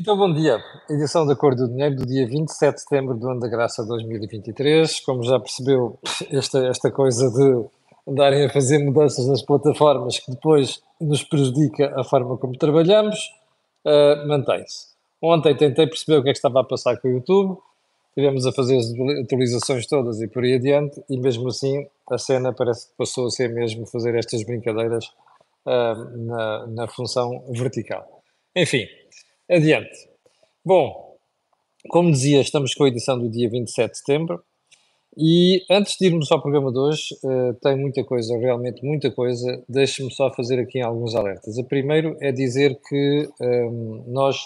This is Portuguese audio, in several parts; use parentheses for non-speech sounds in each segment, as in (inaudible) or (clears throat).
Então, bom dia. Edição da Cor do Dinheiro do dia 27 de setembro do ano da graça 2023. Como já percebeu, esta, esta coisa de andarem a fazer mudanças nas plataformas que depois nos prejudica a forma como trabalhamos, uh, mantém-se. Ontem tentei perceber o que é que estava a passar com o YouTube, tivemos a fazer as atualizações todas e por aí adiante, e mesmo assim a cena parece que passou a ser mesmo fazer estas brincadeiras uh, na, na função vertical. Enfim, Adiante. Bom, como dizia, estamos com a edição do dia 27 de setembro e antes de irmos ao programa de hoje, uh, tem muita coisa, realmente muita coisa. Deixe-me só fazer aqui alguns alertas. O primeiro é dizer que um, ehm, nós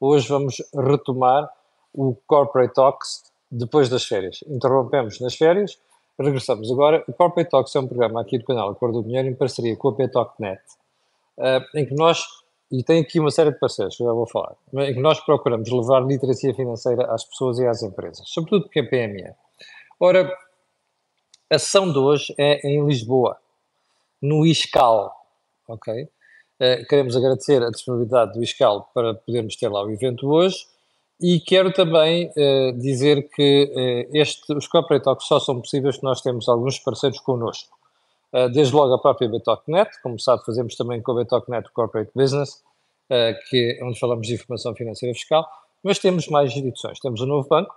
hoje vamos retomar o Corporate Talks depois das férias. Interrompemos nas férias, regressamos agora. O Corporate Talks é um programa aqui do canal Acordo do Dinheiro em parceria com a PTOCnet, uh, em que nós e tem aqui uma série de parceiros, que eu já vou falar, em que nós procuramos levar literacia financeira às pessoas e às empresas, sobretudo porque é PME. Ora, a sessão de hoje é em Lisboa, no ISCAL, ok? Uh, queremos agradecer a disponibilidade do ISCAL para podermos ter lá o evento hoje e quero também uh, dizer que uh, este, os Corporate Talks só são possíveis se nós temos alguns parceiros connosco. Eh, desde logo a própria Betocnet, como sabe, fazemos também com a Betocnet Corporate Business, eh, que é onde falamos de informação financeira fiscal, mas temos mais instituições. Temos o Novo Banco,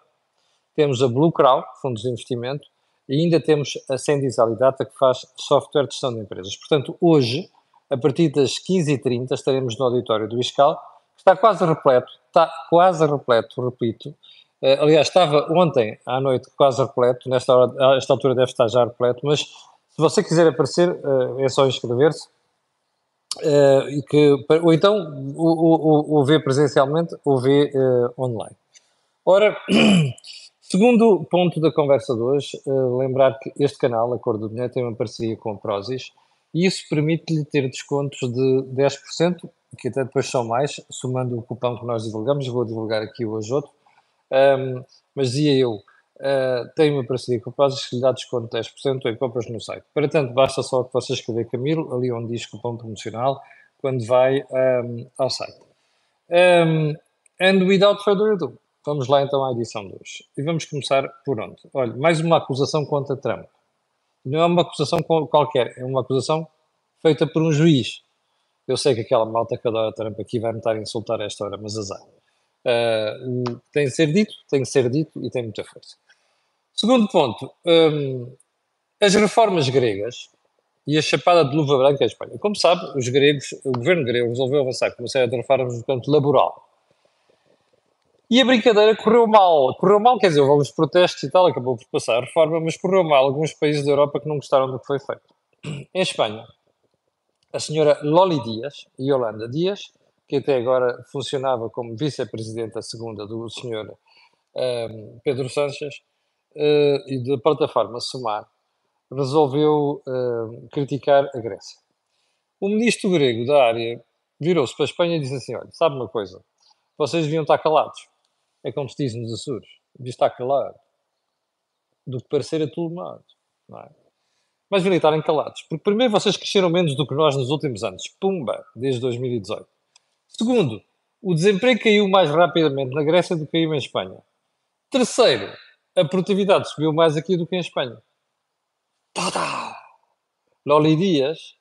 temos a Blue Crown, fundos de investimento, e ainda temos a Sendizal Data, que faz software de gestão de empresas. Portanto, hoje, a partir das 15h30, estaremos no auditório do ISCAL, que está quase repleto, está quase repleto, repito. Uh, aliás, estava ontem à noite quase repleto, nesta hora, altura deve estar já repleto, mas se você quiser aparecer, uh, é só inscrever-se. Uh, que, ou então o, o, o ver presencialmente ou ver uh, online. Ora, (clears throat) segundo ponto da conversa de hoje, uh, lembrar que este canal, a Cor do Dinheiro, tem uma parceria com a Prozis e isso permite-lhe ter descontos de 10%, que até depois são mais, somando o cupom que nós divulgamos, vou divulgar aqui hoje outro. Um, mas dizia eu, Uh, tem uma parceria com o Prozis que lhe dá desconto de 10% em compras no site. Para tanto, basta só que você escrever Camilo, ali onde diz cupom promocional, quando vai um, ao site. Um, and without further ado, vamos lá então à edição de hoje. E vamos começar por onde? Olha, mais uma acusação contra Trump. Não é uma acusação qualquer, é uma acusação feita por um juiz. Eu sei que aquela malta que adora Trump aqui vai me estar a insultar a esta hora, mas azar. Uh, tem de ser dito, tem de ser dito e tem muita força. Segundo ponto, um, as reformas gregas e a chapada de luva branca em Espanha. Como sabe, os gregos, o governo grego resolveu avançar com uma série de reformas no campo laboral. E a brincadeira correu mal. Correu mal, quer dizer, houve alguns protestos e tal, acabou por passar a reforma, mas correu mal alguns países da Europa que não gostaram do que foi feito. Em Espanha, a senhora Loli Dias Yolanda Dias, que até agora funcionava como vice-presidenta segunda do senhor um, Pedro Sanches, uh, e da plataforma Sumar resolveu uh, criticar a Grécia. O ministro grego da área virou-se para a Espanha e disse assim: Olha, sabe uma coisa, vocês deviam estar calados. É como se diz nos Açores: devia estar calado. Do que parecer a tudo mais. Não é? Mas deviam estarem calados. Porque, primeiro, vocês cresceram menos do que nós nos últimos anos. Pumba! Desde 2018. Segundo, o desemprego caiu mais rapidamente na Grécia do que caiu em Espanha. Terceiro, a produtividade subiu mais aqui do que em Espanha. Tadá! Loli Dias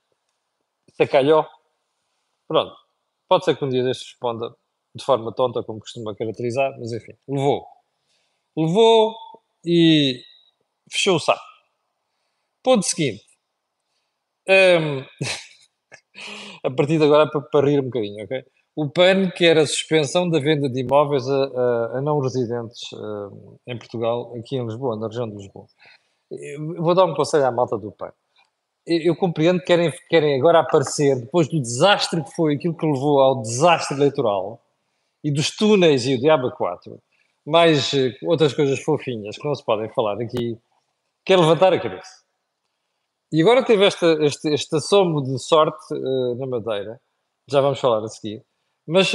se calhou. Pronto. Pode ser que um dia destes responda de forma tonta, como costuma caracterizar, mas enfim, levou. Levou e fechou o saco. Ponto seguinte. Um, (laughs) a partir de agora para, para rir um bocadinho, ok? O PAN quer a suspensão da venda de imóveis a, a, a não residentes uh, em Portugal, aqui em Lisboa, na região de Lisboa. Eu vou dar um conselho à malta do PAN. Eu, compreendo que querem, querem agora aparecer, depois do desastre que foi aquilo que levou ao desastre eleitoral e dos túneis e o Diabo 4, mais uh, outras coisas fofinhas que não se podem falar aqui, quer levantar a cabeça. E agora teve esta, este, este assomo de sorte uh, na Madeira, já vamos falar a seguir mas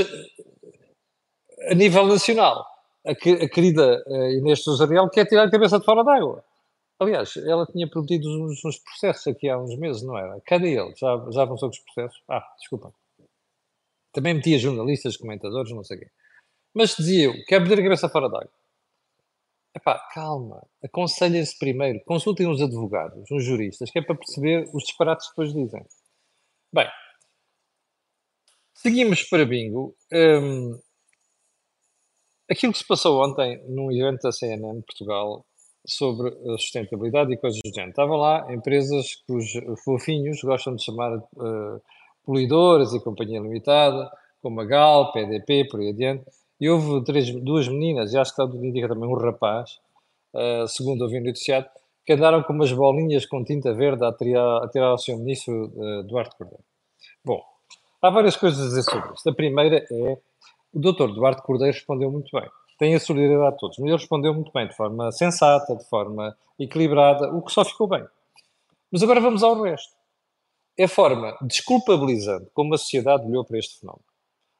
a nível nacional, a, a querida uh, Inês Sousa quer tirar a cabeça de fora d'água. Aliás, ela tinha prometido uns, uns, processos aqui há uns meses, não era? Cadê ele? Já, já avançou com os processos? Ah, desculpa. Também metia jornalistas, comentadores, não sei o quê. Mas dizia eu, quer meter a cabeça fora d'água. Epá, calma, aconselhem-se primeiro, consultem uns advogados, uns juristas, que é para perceber os disparates que depois dizem. Bem, seguimos para bingo. Hum, aquilo que se passou ontem num evento da CNN Portugal sobre a sustentabilidade e coisas do género. Estavam lá empresas que os fofinhos gostam de chamar uh, poluidores e companhia limitada, como a Gal, PDP, por aí adiante. E houve três, duas meninas, e acho que está indica também um rapaz, uh, segundo ouvi noticiado, que andaram com umas bolinhas com tinta verde a tirar, a tirar ao seu ministro uh, Duarte Cordeiro. Bom, há várias coisas a dizer sobre isto. A primeira é, o doutor Duarte Cordeiro respondeu muito bem. Tem a solidariedade de todos, mas ele respondeu muito bem, de forma sensata, de forma equilibrada, o que só ficou bem. Mas agora vamos ao resto. É a forma desculpabilizante como a sociedade olhou para este fenómeno.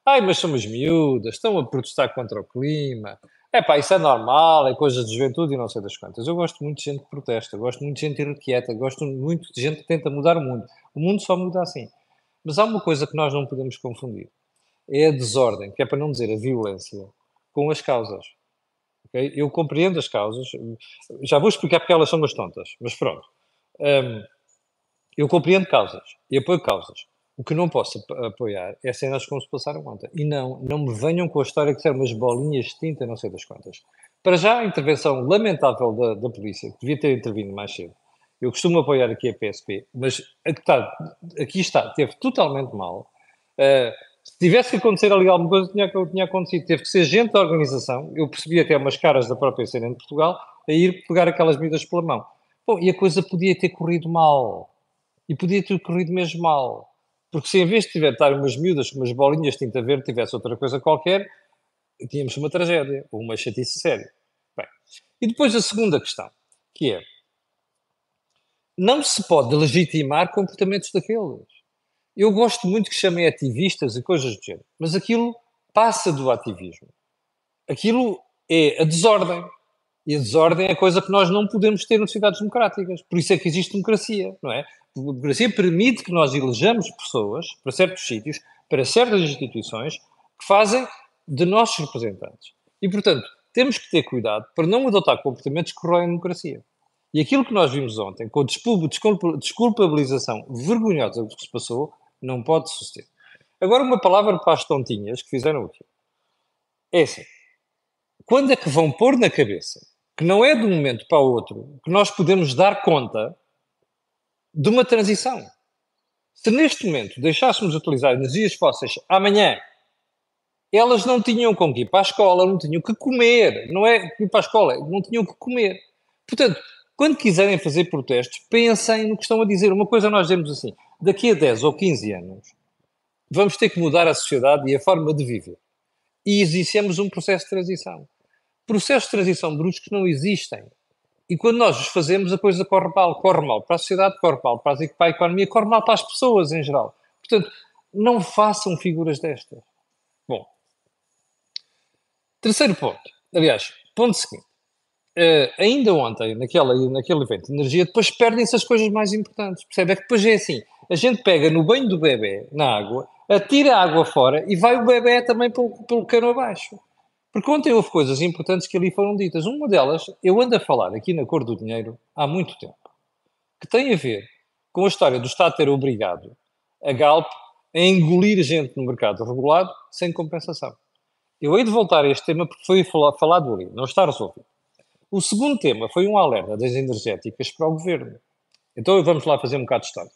Ai, mas somos miúdas, estão a protestar contra o clima. É pá, isso é normal, é coisa de juventude e não sei das quantas. Eu gosto muito de gente que protesta, gosto muito de gente irrequieta, gosto muito de gente que tenta mudar o mundo. O mundo só muda assim. Mas há uma coisa que nós não podemos confundir. É a desordem, que é para não dizer a violência, com as causas. Okay? Eu compreendo as causas. Já vou explicar porque elas são umas tontas, mas pronto. Um, eu compreendo causas e apoio causas. O que não posso apoiar é cenas como se passaram ontem. E não, não me venham com a história que são umas bolinhas de tinta, não sei das quantas. Para já, a intervenção lamentável da, da polícia, que devia ter intervindo mais cedo. Eu costumo apoiar aqui a PSP, mas está, aqui está, teve totalmente mal. Uh, se tivesse que acontecer ali alguma coisa, tinha, tinha acontecido. Teve que ser gente da organização, eu percebi até umas caras da própria cena de Portugal, a ir pegar aquelas medidas pela mão. Bom, e a coisa podia ter corrido mal. E podia ter corrido mesmo mal. Porque se em vez de tiver estar umas miúdas com umas bolinhas de tinta verde tivesse outra coisa qualquer, tínhamos uma tragédia, ou uma chatice séria. Bem, e depois a segunda questão, que é, não se pode legitimar comportamentos daqueles. Eu gosto muito que chamem ativistas e coisas do género, mas aquilo passa do ativismo. Aquilo é a desordem. E a desordem é a coisa que nós não podemos ter nas sociedades democráticas. Por isso é que existe democracia, não é? A democracia permite que nós elejamos pessoas para certos sítios, para certas instituições, que fazem de nossos representantes. E, portanto, temos que ter cuidado para não adotar comportamentos que corroem a democracia. E aquilo que nós vimos ontem, com a desculpabilização vergonhosa do que se passou, não pode suceder. Agora, uma palavra para as tontinhas que fizeram aqui. É assim. Quando é que vão pôr na cabeça que não é de um momento para o outro que nós podemos dar conta de uma transição. Se neste momento deixássemos de utilizar energias fósseis amanhã, elas não tinham com que ir para a escola, não tinham que comer, não é ir para a escola, não tinham que comer. Portanto, quando quiserem fazer protestos, pensem no que estão a dizer. Uma coisa nós dizemos assim, daqui a 10 ou 15 anos, vamos ter que mudar a sociedade e a forma de viver. E exigimos um processo de transição. Processos de transição bruscos não existem. E quando nós os fazemos, a coisa corre mal. Corre mal para a sociedade, corre mal para a economia, corre mal para as pessoas em geral. Portanto, não façam figuras destas. Bom. Terceiro ponto. Aliás, ponto seguinte. Uh, ainda ontem, naquela, naquele evento de energia, depois perdem-se as coisas mais importantes. Percebe? É que depois é assim: a gente pega no banho do bebê, na água, atira a água fora e vai o bebê também pelo, pelo cano abaixo. Porque ontem houve coisas importantes que ali foram ditas. Uma delas, eu ando a falar aqui na cor do dinheiro há muito tempo, que tem a ver com a história do Estado ter obrigado a Galp a engolir gente no mercado regulado sem compensação. Eu hei de voltar a este tema porque foi falado ali, não está resolvido. O segundo tema foi um alerta das energéticas para o governo. Então vamos lá fazer um bocado de história.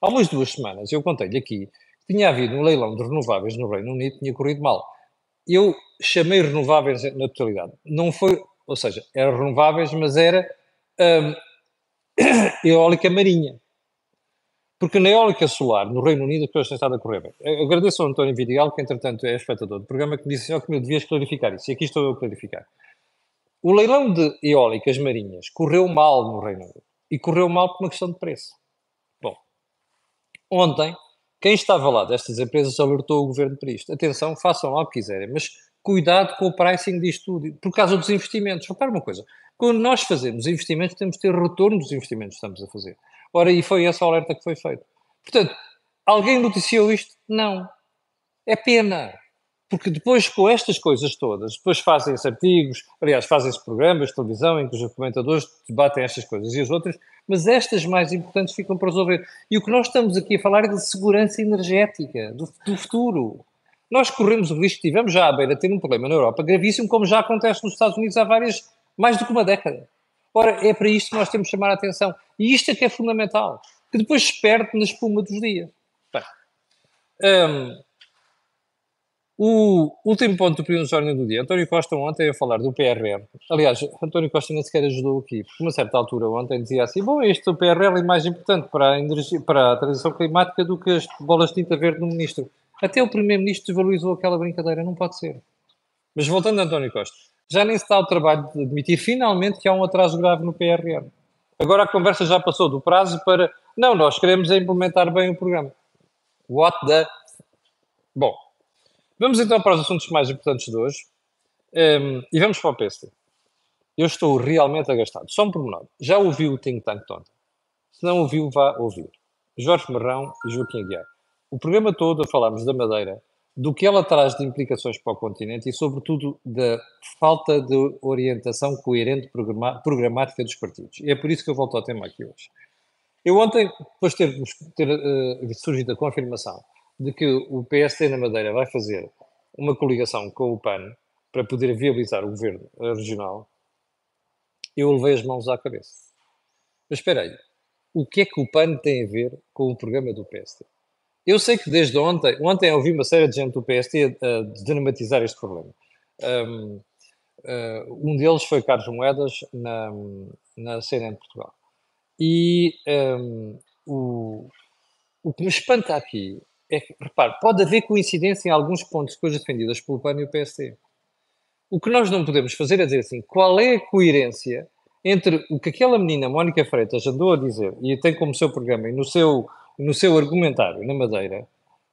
Há umas duas semanas eu contei-lhe aqui que tinha havido um leilão de renováveis no Reino Unido tinha corrido mal eu chamei renováveis na totalidade. Não foi, ou seja, eram renováveis, mas era hum, (coughs) eólica marinha. Porque na eólica solar, no Reino Unido, as pessoas têm estado a correr bem. Eu agradeço ao António Vidigal, que entretanto é espectador do programa, que me disse oh, que me devias clarificar isso. E aqui estou eu a clarificar. O leilão de eólicas marinhas correu mal no Reino Unido. E correu mal por uma questão de preço. Bom, ontem quem estava lá destas empresas alertou o governo para isto. Atenção, façam lá o que quiserem, mas cuidado com o pricing disto tudo, por causa dos investimentos. Repara uma coisa, quando nós fazemos investimentos, temos de ter retorno dos investimentos que estamos a fazer. Ora, e foi essa alerta que foi feita. Portanto, alguém noticiou isto? Não. É pena. Porque depois com estas coisas todas, depois fazem-se artigos, aliás, fazem-se programas de televisão em que os comentadores debatem estas coisas e as outras, mas estas mais importantes ficam para resolver. E o que nós estamos aqui a falar é de segurança energética, do, do futuro. Nós corremos o risco, tivemos já à beira de ter um problema na Europa gravíssimo, como já acontece nos Estados Unidos há várias, mais do que uma década. Ora, é para isto que nós temos de chamar a atenção. E isto é que é fundamental, que depois se perde na espuma dos dias. Bem, hum, o último ponto do de ordem do dia. António Costa ontem a falar do PRR. Aliás, António Costa nem sequer ajudou aqui, porque uma certa altura ontem dizia assim, bom, este o PRR é mais importante para a, energia, para a transição climática do que as bolas de tinta verde do Ministro. Até o Primeiro-Ministro desvalorizou aquela brincadeira, não pode ser. Mas voltando a António Costa, já nem se dá o trabalho de admitir finalmente que há um atraso grave no PRR. Agora a conversa já passou do prazo para, não, nós queremos é implementar bem o programa. What the... Bom, Vamos então para os assuntos mais importantes de hoje um, e vamos para o PSD. Eu estou realmente agastado. Só um pormenor. Já ouviu o Think Tank ontem? Se não ouviu, vá ouvir. Jorge Marrão e Joaquim Aguiar. O programa todo a falarmos da Madeira, do que ela traz de implicações para o continente e, sobretudo, da falta de orientação coerente programática dos partidos. E é por isso que eu volto ao tema aqui hoje. Eu ontem, depois de ter, ter uh, surgido a confirmação de que o PSD na Madeira vai fazer uma coligação com o PAN para poder viabilizar o governo regional, eu levei as mãos à cabeça. Mas espera aí, o que é que o PAN tem a ver com o programa do PSD? Eu sei que desde ontem, ontem ouvi uma série de gente do PSD a, dramatizar este problema. Um, uh, um deles foi Carlos Moedas na, na CNN Portugal. E um, o, o que me espanta aqui é repare, pode haver coincidência em alguns pontos de coisas defendidas pelo PAN e o PSD. O que nós não podemos fazer é dizer assim, qual é a coerência entre o que aquela menina, Mónica Freitas, andou a dizer, e tem como seu programa, e no seu, no seu argumentário na Madeira,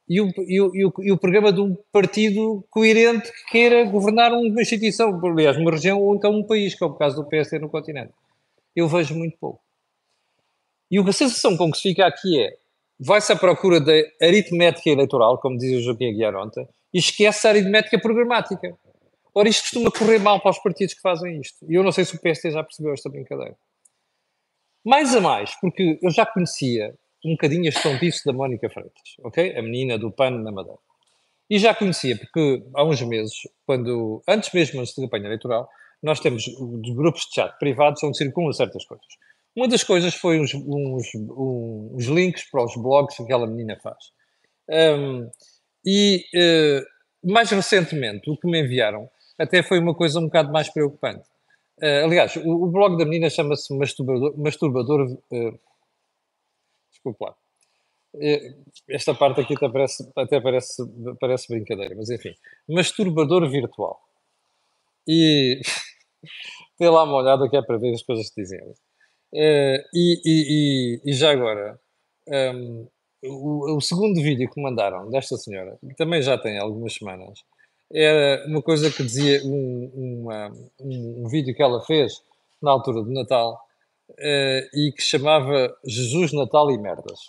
e o, e, o, e, o, e o programa de um partido coerente que queira governar uma instituição, aliás, uma região ou então um país, que é o caso do PSD no continente. Eu vejo muito pouco. E a sensação com que se fica aqui é, vai-se à procura da aritmética eleitoral, como dizia o Joaquim Aguiar ontem, e esquece a aritmética programática. Ora, isto costuma correr mal para os partidos que fazem isto. E eu não sei se o PST já percebeu esta brincadeira. Mais a mais, porque eu já conhecia um bocadinho este tontice da Mónica Freitas, ok? A menina do pano na Madeira. E já conhecia, porque há uns meses, quando, antes mesmo da campanha eleitoral, nós temos grupos de chat privados onde circulam certas coisas. Uma das coisas foi uns, uns, uns links para os blogs que aquela menina faz. Um, e uh, mais recentemente, o que me enviaram até foi uma coisa um bocado mais preocupante. Uh, aliás, o, o, blog da menina chama-se Masturbador. masturbador uh, desculpa lá. Esta parte aqui até parece, até parece, parece brincadeira, mas enfim. Masturbador virtual. E (laughs) dê lá uma olhada que é para ver as coisas que dizem. Uh, e, e, e, já agora, um, ehm, o, o, segundo vídeo que mandaram desta senhora, que também já tem algumas semanas, era uma coisa que dizia um, uma, um, um vídeo que ela fez na altura do Natal uh, e que chamava Jesus, Natal e Merdas.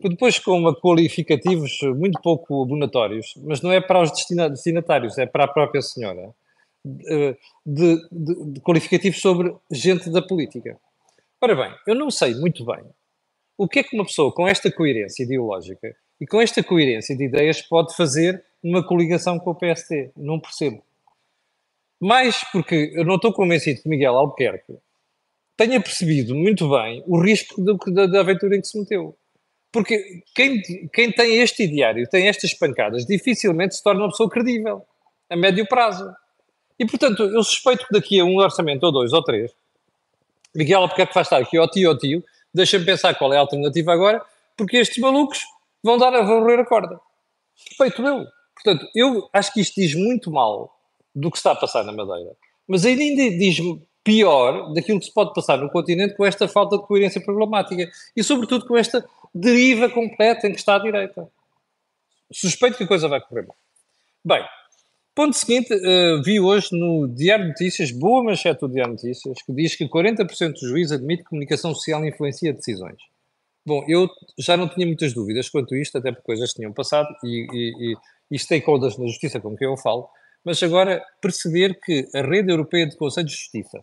Depois com qualificativos muito pouco abonatórios, mas não é para os destinatários, é para a própria senhora, de, de, de qualificativos sobre gente da política. Ora bem, eu não sei muito bem o que é que uma pessoa com esta coerência ideológica e com esta coerência de ideias pode fazer numa coligação com o PST. Não percebo. Mais porque eu não estou convencido que Miguel Albuquerque tenha percebido muito bem o risco do, da, da aventura em que se meteu. Porque quem, quem tem este ideário, tem estas pancadas, dificilmente se torna uma pessoa credível, a médio prazo. E, portanto, eu suspeito que daqui a um orçamento, ou dois, ou três, Miguel, porque é que faz estar aqui ao tio, ao tio, deixa-me pensar qual é a alternativa agora, porque estes malucos vão dar a varrer a corda. Feito eu. Portanto, eu acho que isto diz muito mal do que está a passar na Madeira, mas ainda diz pior daquilo que se pode passar no continente com esta falta de coerência programática e, sobretudo, com esta deriva completa em que está a direita. Suspeito que a coisa vai correr mal. Bem, Ponto seguinte, uh, vi hoje no Diário de Notícias, boa manchete do Diário de Notícias, que diz que 40% dos juízes admite que comunicação social influencia decisões. Bom, eu já não tinha muitas dúvidas quanto a isto, até porque coisas tinham passado e, e, e, e stakeholders na justiça com quem eu falo, mas agora perceber que a rede europeia de Conselhos de Justiça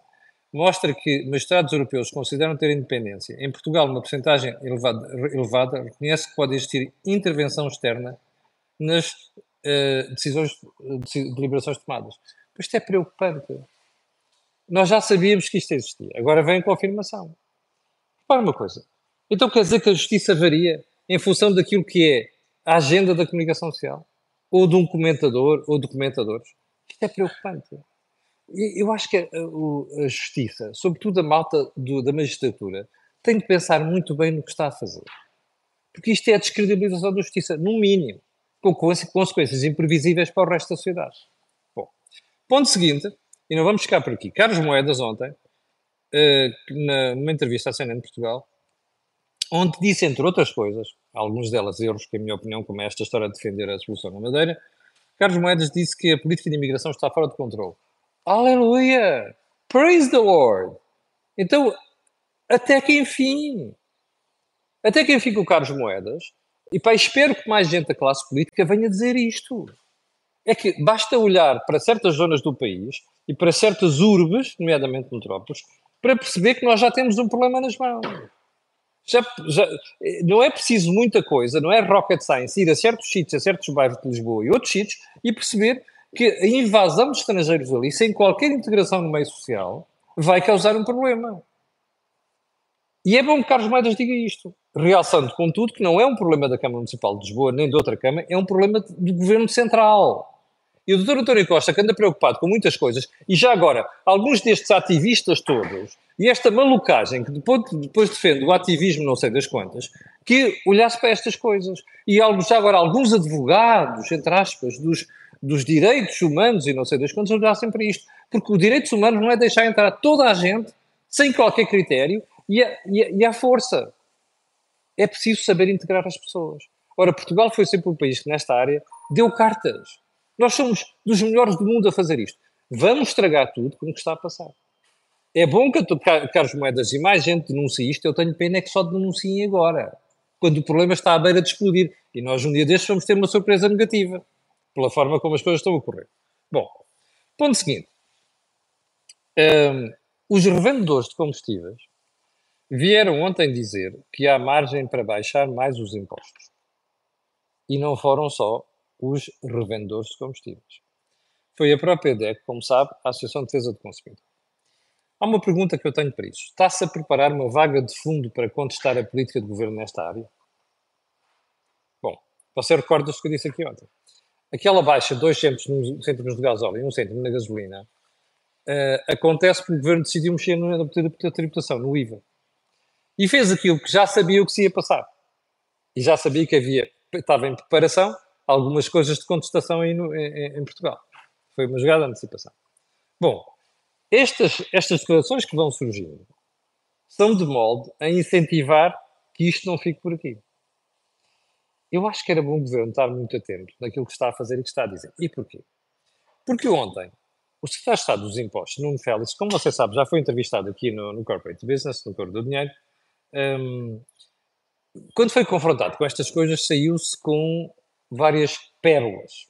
mostra que magistrados europeus consideram ter independência. Em Portugal, uma porcentagem elevada, elevada reconhece que pode existir intervenção externa nas uh, decisões, de deliberações tomadas. Isto é preocupante. Nós já sabíamos que isto existia. Agora vem a confirmação. Repara uma coisa. Então quer dizer que a justiça varia em função daquilo que é a agenda da comunicação social? Ou de um comentador ou documentadores? Isto é preocupante. Eu acho que a, a justiça, sobretudo a malta do, da magistratura, tem de pensar muito bem no que está a fazer. Porque isto é a descredibilização da justiça, no mínimo, com consequências imprevisíveis para o resto da sociedade. Bom, ponto seguinte, e não vamos ficar por aqui. Carlos Moedas, ontem, na, numa entrevista à CNN de Portugal, onde disse, entre outras coisas, algumas delas erros, que, a minha opinião, como é esta história de defender a solução na Madeira, Carlos Moedas disse que a política de imigração está fora de controle. Aleluia! Praise the Lord! Então, até que enfim, até que enfim com o Carlos Moedas, e pá, espero que mais gente da classe política venha dizer isto. É que basta olhar para certas zonas do país e para certas urbes, nomeadamente metrópoles, para perceber que nós já temos um problema nas mãos. Já, já, não é preciso muita coisa, não é rocket science, ir a certos sítios, a certos bairros de Lisboa e outros sítios e perceber que a invasão de estrangeiros ali, sem qualquer integração no meio social, vai causar um problema. E é bom que Carlos Moedas diga isto, realçando, contudo, que não é um problema da Câmara Municipal de Lisboa nem de outra Câmara, é um problema do Governo Central. E o Dr. António Costa, que anda preocupado com muitas coisas, e já agora, alguns destes ativistas todos, e esta malucagem que depois, depois defende o ativismo não sei das quantas, que olhasse para estas coisas. E já agora, alguns advogados, entre aspas, dos, dos direitos humanos e não sei das quantas, olhassem para isto. Porque os direitos humanos não é deixar entrar toda a gente, sem qualquer critério, e a, e a, e a força. É preciso saber integrar as pessoas. Ora, Portugal foi sempre um país que, nesta área, deu cartas nós somos dos melhores do mundo a fazer isto. Vamos estragar tudo como está a passar. É bom que Carlos Moedas e mais gente denuncie isto. Eu tenho pena é que só denunciem agora, quando o problema está à beira de explodir. E nós, um dia destes, vamos ter uma surpresa negativa, pela forma como as coisas estão a ocorrer. Bom, ponto seguinte. Um, os revendedores de combustíveis vieram ontem dizer que há margem para baixar mais os impostos. E não foram só os revendedores de combustíveis. Foi a própria DEC, como sabe, a Associação de Defesa do Consumidor. Há uma pergunta que eu tenho para isso. Está-se a preparar uma vaga de fundo para contestar a política de governo nesta área? Bom, você recorda-se que eu disse aqui ontem. Aquela baixa de 2 cêntimos de gasóleo e 1 um cêntimo na gasolina uh, acontece porque o governo decidiu mexer na tributação, no IVA. E fez aquilo que já sabia o que se ia passar. E já sabia que havia, estava em preparação algumas coisas de contestação aí no, em, em, Portugal. Foi uma jogada de antecipação. Bom, estas, estas declarações que vão surgindo são de molde a incentivar que isto não fique por aqui. Eu acho que era bom o governo estar muito atento naquilo que está a fazer e que está a dizer. E porquê? Porque ontem, o secretário de Estado dos Impostos, Nuno Félix, como você sabe, já foi entrevistado aqui no, no Corporate Business, no Coro do Dinheiro, um, quando foi confrontado com estas coisas, saiu-se com várias pérolas.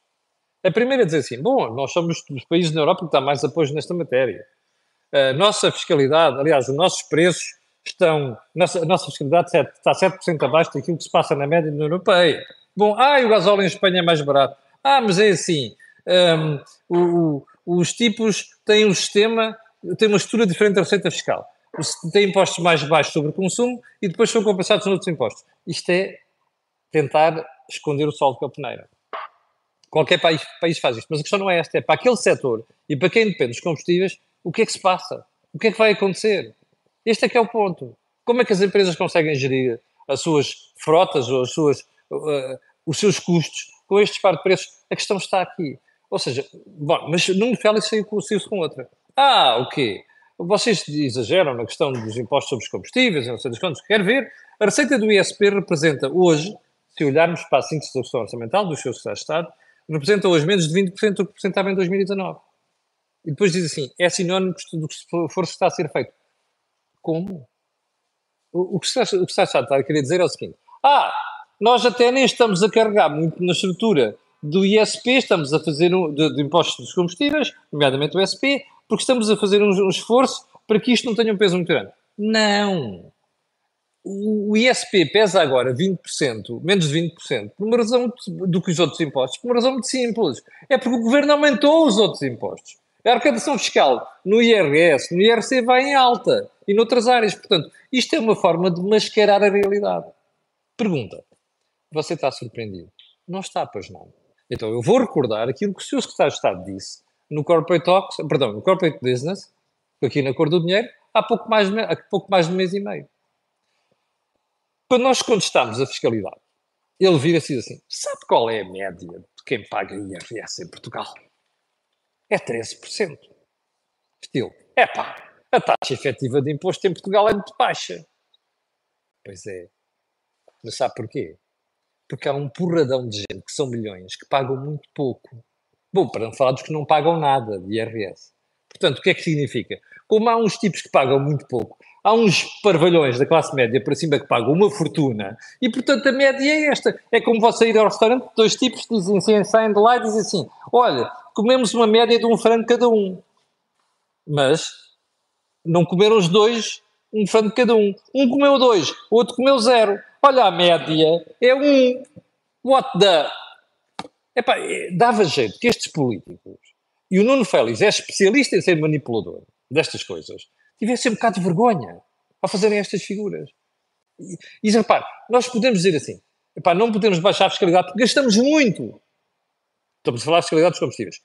A primeira é dizer assim: bom, nós somos dos países na Europa que dá mais apoio nesta matéria. A nossa fiscalidade, aliás, os nossos preços estão. Nossa, a nossa fiscalidade está 7% abaixo daquilo que se passa na média na Europeia. Bom, ah, o gasóleo em Espanha é mais barato. Ah, mas é assim: um, o, os tipos têm um sistema, têm uma estrutura diferente da receita fiscal. Têm impostos mais baixos sobre o consumo e depois são compensados nos outros impostos. Isto é tentar esconder o sol com a peneira. Qualquer país, país faz isto. Mas a questão não é esta. É para aquele setor e para quem depende dos combustíveis, o que é que se passa? O que é que vai acontecer? Este é que é o ponto. Como é que as empresas conseguem gerir as suas frotas ou as suas, uh, os seus custos com este disparo de preços? A questão está aqui. Ou seja, bom, mas Nuno Félix saiu, saiu com outra. Ah, o quê? Vocês exageram na questão dos impostos sobre os combustíveis, não sei das quantas. Quer ver? A receita do ISP representa hoje se olharmos para a síntese da execução orçamental dos seus secretários de Estado, representa hoje menos de 20% do que representava em 2019. E depois diz assim, é sinónimo do que for está a ser feito. Como? o, o que o que está a querer dizer é o seguinte: ah, nós até nem estamos a carregar muito na estrutura do ISP, estamos a fazer um, de, de impostos dos combustíveis, nomeadamente o SP, porque estamos a fazer um, um, esforço para que isto não tenha um peso muito grande. Não! O, ISP pesa agora 20%, menos de 20%, por uma razão do que os outros impostos, por uma razão muito simples. É porque o governo aumentou os outros impostos. A arrecadação fiscal no IRS, no IRC vai em alta e noutras áreas. Portanto, isto é uma forma de mascarar a realidade. Pergunta: você está surpreendido? Não está, pois não. Então eu vou recordar aquilo que o Sr. Secretário de Estado disse no Corporate Talks, perdão, no Corporate Business, aqui na Cor do Dinheiro, há pouco mais, há pouco mais de um mês e meio. Quando nós contestámos a fiscalidade, ele vira-se assim: sabe qual é a média de quem paga IRS em Portugal? É 13%. Estilo, é pá, a taxa efetiva de imposto em Portugal é muito baixa. Pois é. Mas sabe porquê? porque há um porradão de gente, que são milhões, que pagam muito pouco. Bom, para não falar dos que não pagam nada de IRS. Portanto, o que é que significa? Como há uns tipos que pagam muito pouco, há uns parvalhões da classe média para cima que pagam uma fortuna, e portanto a média é esta. É como você ir ao restaurante, dois tipos dizem assim, saem de lá e dizem assim: olha, comemos uma média de um frango cada um. Mas não comeram os dois um frango cada um. Um comeu dois, outro comeu zero. Olha, a média é um. What the. Epá, é, dava jeito que estes políticos, e o Nuno Félix é especialista em ser manipulador destas coisas, tivessem um bocado de vergonha ao fazerem estas figuras. E, e repare, nós podemos dizer assim: epá, não podemos baixar a fiscalidade porque gastamos muito. Estamos a falar de fiscalidade dos combustíveis.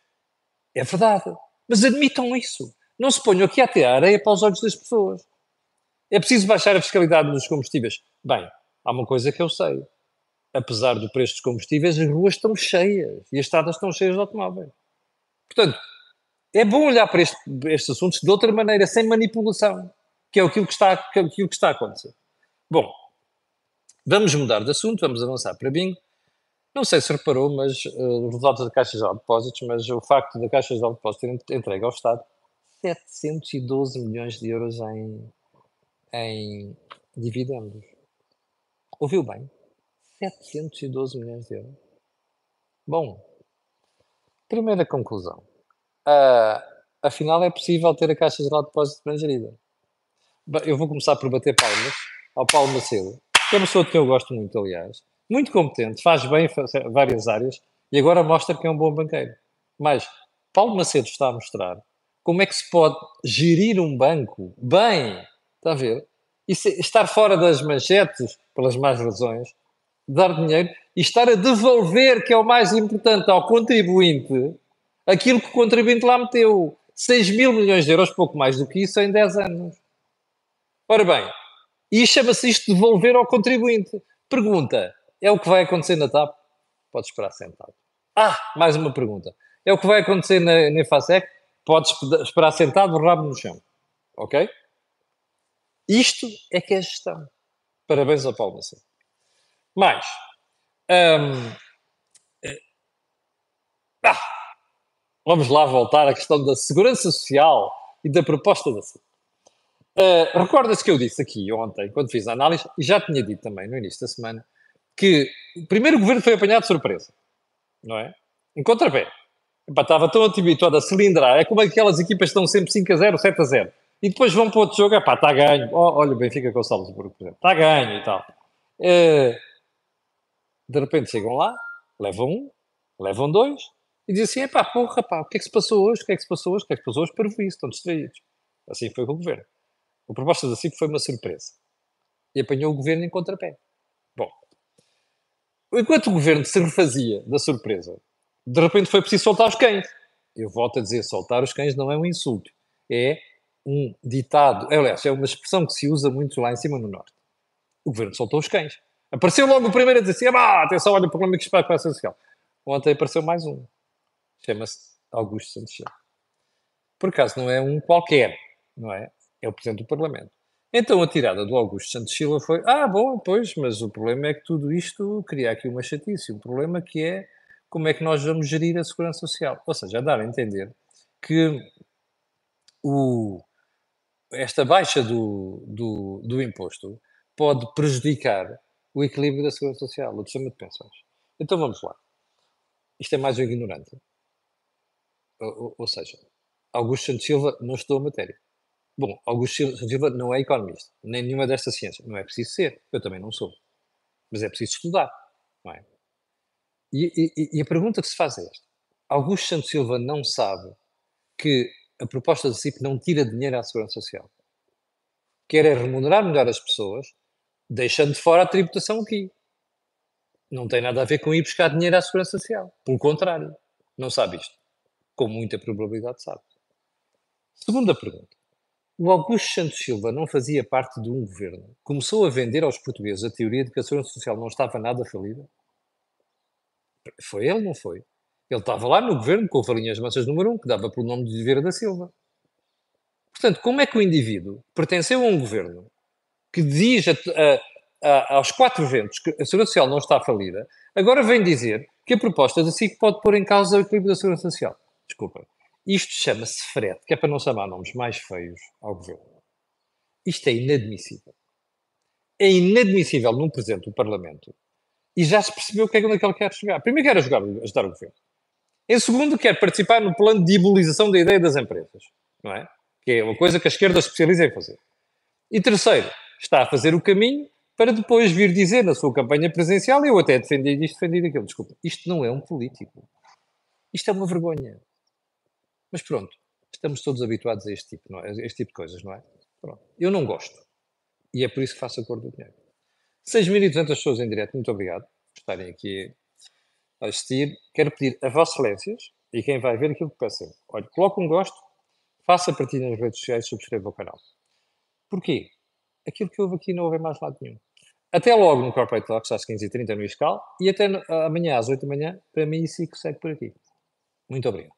É verdade. Mas admitam isso. Não se ponham aqui até a areia para os olhos das pessoas. É preciso baixar a fiscalidade dos combustíveis. Bem, há uma coisa que eu sei. Apesar do preço dos combustíveis, as ruas estão cheias e as estradas estão cheias de automóveis. Portanto, é bom olhar para este, estes assuntos de outra maneira, sem manipulação, que é aquilo que está, que é aquilo que está a acontecer. Bom, vamos mudar de assunto, vamos avançar para bingo. Não sei se reparou, mas uh, os resultados da Caixa de Depósitos, mas o facto da Caixa de Depósitos ter entregue ao Estado 712 milhões de euros em, em dividendos. Ouviu bem? 712 milhões de euros. Bom, primeira conclusão. Uh, afinal, é possível ter a Caixa Geral de Depósitos gerida. Eu vou começar por bater palmas ao Paulo Macedo, que é uma pessoa que eu gosto muito, aliás. Muito competente, faz bem em várias áreas e agora mostra que é um bom banqueiro. Mas Paulo Macedo está a mostrar como é que se pode gerir um banco bem, está a ver? E se, estar fora das manchetes, pelas más razões, dar dinheiro e estar a devolver, que é o mais importante, ao contribuinte, aquilo que o contribuinte lá meteu. 6 mil milhões de euros, pouco mais do que isso, em 10 anos. Ora bem, e chama-se isto devolver ao contribuinte. Pergunta: é o que vai acontecer na TAP? Pode esperar sentado. Ah, mais uma pergunta. É o que vai acontecer na, na FASEC? Pode esperar sentado, rabo no chão. Ok? Isto é que é gestão. Parabéns ao Paulo Macedo. Mais. Hum, ah, vamos lá voltar à questão da segurança social e da proposta da saúde. Uh, Recorda-se que eu disse aqui ontem, quando fiz a análise, e já tinha dito também no início da semana, que primeiro o governo foi apanhado de surpresa, não é? Em contrapé. Epá, estava tão habituado a cilindrar, é como aquelas equipas estão sempre 5 a 0, 7 a 0 e depois vão para outro jogo, é pá, está ganho. Oh, olha o Benfica com o Salzburgo, por exemplo, está ganho e tal. É, de repente chegam lá, levam um, levam dois, e dizem assim: pá, porra, pá, o que é que se passou hoje? O que é que se passou hoje? O que é que se passou hoje? Para isso, estão distraídos. Assim foi com o governo. A proposta da CIP foi uma surpresa. E apanhou o governo em contrapé. Bom, enquanto o governo se refazia da surpresa, de repente foi preciso soltar os cães. Eu volto a dizer: soltar os cães não é um insulto, é um ditado, aliás, é uma expressão que se usa muito lá em cima no Norte. O governo soltou os cães. Apareceu logo o primeiro a dizer assim: ah, atenção, olha o problema que está com a social. Ontem apareceu mais um. Chama-se Augusto Santos Silva. Por acaso não é um qualquer, não é? É o Presidente do Parlamento. Então a tirada do Augusto Santos Silva foi: ah, bom, pois, mas o problema é que tudo isto cria aqui uma chatice. O problema que é como é que nós vamos gerir a segurança social. Ou seja, dar a entender que o, esta baixa do, do, do imposto pode prejudicar o equilíbrio da segurança social, o sistema de pensões. Então vamos lá. Isto é mais um ignorante. Ou, ou, ou seja, Augusto Santos Silva não estudou a matéria. Bom, Augusto Santos Silva não é economista, nem nenhuma destas ciências. Não é preciso ser. Eu também não sou. Mas é preciso estudar. Não é? E, e, e a pergunta que se faz é esta. Augusto Santos Silva não sabe que a proposta do CIP não tira dinheiro à Segurança Social. Quer é remunerar melhor as pessoas, deixando de fora a tributação aqui. Não tem nada a ver com ir buscar dinheiro à Segurança Social. Pelo contrário, não sabe isto. Com muita probabilidade sabe. Segunda pergunta. O Augusto Santos Silva não fazia parte de um governo. Começou a vender aos portugueses a teoria de que a segurança social não estava nada falida? Foi ele, não foi? Ele estava lá no governo com o Valinhas Massas número 1, que dava pelo nome de Oliveira da Silva. Portanto, como é que o indivíduo pertenceu a um governo que diz a, a, aos quatro ventos que a segurança social não está falida, agora vem dizer que a proposta da SIC pode pôr em causa o equilíbrio da segurança social? Desculpa. Isto chama-se frete, que é para não chamar nomes mais feios ao governo. Isto é inadmissível. É inadmissível num presidente do Parlamento e já se percebeu o que é que ele quer chegar. Primeiro, quer ajudar, ajudar o governo. Em segundo, quer participar no plano de diabolização da ideia das empresas, não é? Que é uma coisa que a esquerda especializa em fazer. E terceiro, está a fazer o caminho para depois vir dizer na sua campanha presidencial, eu até defendi isto, defendi aquilo. Desculpa, isto não é um político. Isto é uma vergonha. Mas pronto, estamos todos habituados a este tipo, não é? este tipo de coisas, não é? Pronto. Eu não gosto. E é por isso que faço acordo do dinheiro. 6.200 pessoas em direto, muito obrigado por estarem aqui a assistir. Quero pedir a vossas excelências e quem vai ver aquilo que peço Olha, coloque um gosto, faça partilha nas redes sociais subscreva o canal. Porquê? Aquilo que houve aqui não houve mais lado nenhum. Até logo no Corporate Talks às 15h30 no Iscal e até amanhã às 8 da manhã para mim e que segue por aqui. Muito obrigado.